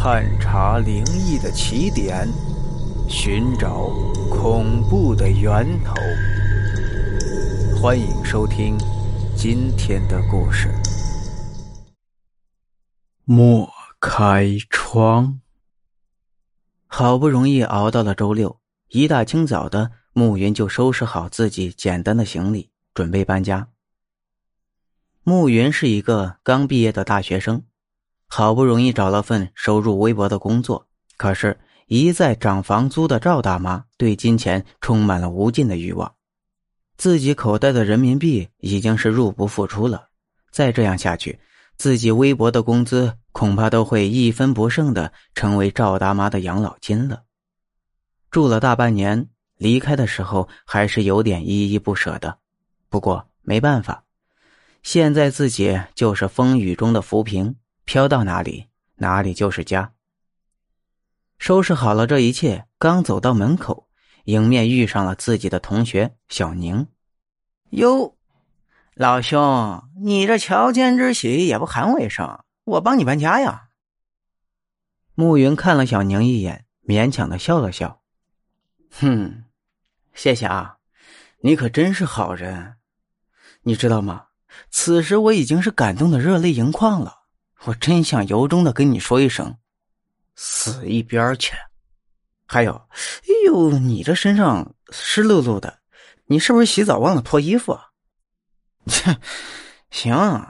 探查灵异的起点，寻找恐怖的源头。欢迎收听今天的故事。莫开窗。好不容易熬到了周六，一大清早的，暮云就收拾好自己简单的行李，准备搬家。暮云是一个刚毕业的大学生。好不容易找了份收入微薄的工作，可是，一再涨房租的赵大妈对金钱充满了无尽的欲望。自己口袋的人民币已经是入不敷出了，再这样下去，自己微薄的工资恐怕都会一分不剩的成为赵大妈的养老金了。住了大半年，离开的时候还是有点依依不舍的。不过没办法，现在自己就是风雨中的浮萍。飘到哪里，哪里就是家。收拾好了这一切，刚走到门口，迎面遇上了自己的同学小宁。哟，老兄，你这乔迁之喜也不喊我一声，我帮你搬家呀。暮云看了小宁一眼，勉强的笑了笑：“哼，谢谢啊，你可真是好人。你知道吗？此时我已经是感动的热泪盈眶了。”我真想由衷的跟你说一声，死一边去！还有，哎呦，你这身上湿漉漉的，你是不是洗澡忘了脱衣服？切，行，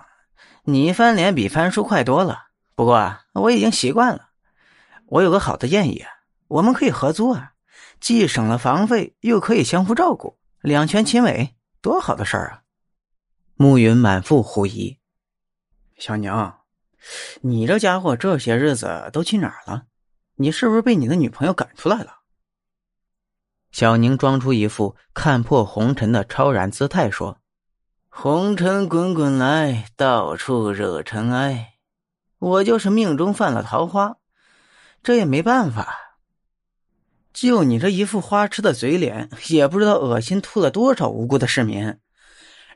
你翻脸比翻书快多了。不过啊我已经习惯了。我有个好的建议，我们可以合租啊，既省了房费，又可以相互照顾，两全其美，多好的事儿啊！暮云满腹狐疑，小娘。你这家伙这些日子都去哪儿了？你是不是被你的女朋友赶出来了？小宁装出一副看破红尘的超然姿态说：“红尘滚滚来，到处惹尘埃。我就是命中犯了桃花，这也没办法。就你这一副花痴的嘴脸，也不知道恶心吐了多少无辜的市民。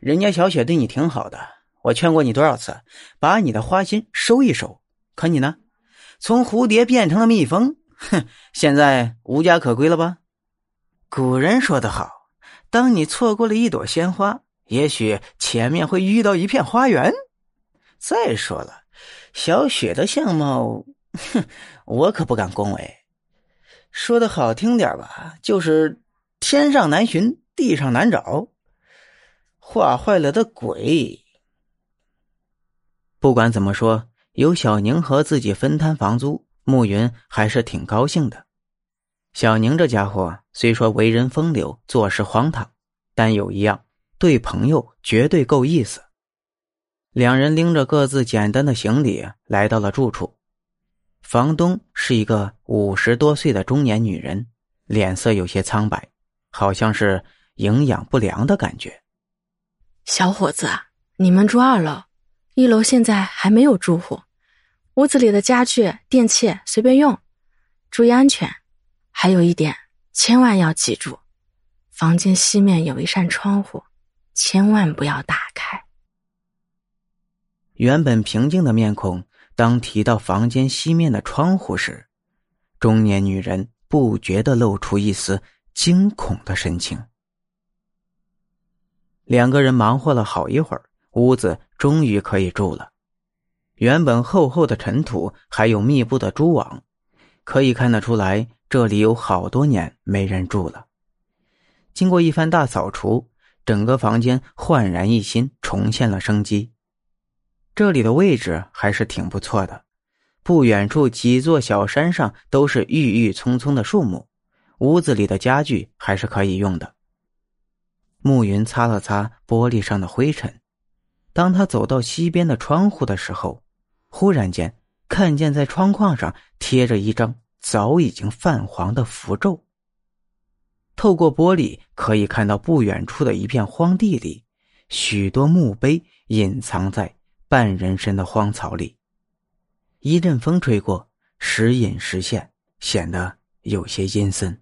人家小雪对你挺好的。”我劝过你多少次，把你的花心收一收，可你呢？从蝴蝶变成了蜜蜂，哼！现在无家可归了吧？古人说得好，当你错过了一朵鲜花，也许前面会遇到一片花园。再说了，小雪的相貌，哼，我可不敢恭维。说的好听点吧，就是天上难寻，地上难找，画坏了的鬼。不管怎么说，有小宁和自己分摊房租，暮云还是挺高兴的。小宁这家伙虽说为人风流，做事荒唐，但有一样，对朋友绝对够意思。两人拎着各自简单的行李来到了住处，房东是一个五十多岁的中年女人，脸色有些苍白，好像是营养不良的感觉。小伙子，你们住二楼。一楼现在还没有住户，屋子里的家具、电器随便用，注意安全。还有一点，千万要记住，房间西面有一扇窗户，千万不要打开。原本平静的面孔，当提到房间西面的窗户时，中年女人不觉的露出一丝惊恐的神情。两个人忙活了好一会儿。屋子终于可以住了，原本厚厚的尘土，还有密布的蛛网，可以看得出来，这里有好多年没人住了。经过一番大扫除，整个房间焕然一新，重现了生机。这里的位置还是挺不错的，不远处几座小山上都是郁郁葱葱的树木，屋子里的家具还是可以用的。暮云擦了擦玻璃上的灰尘。当他走到西边的窗户的时候，忽然间看见在窗框上贴着一张早已经泛黄的符咒。透过玻璃可以看到不远处的一片荒地里，许多墓碑隐藏在半人深的荒草里。一阵风吹过，时隐时现，显得有些阴森。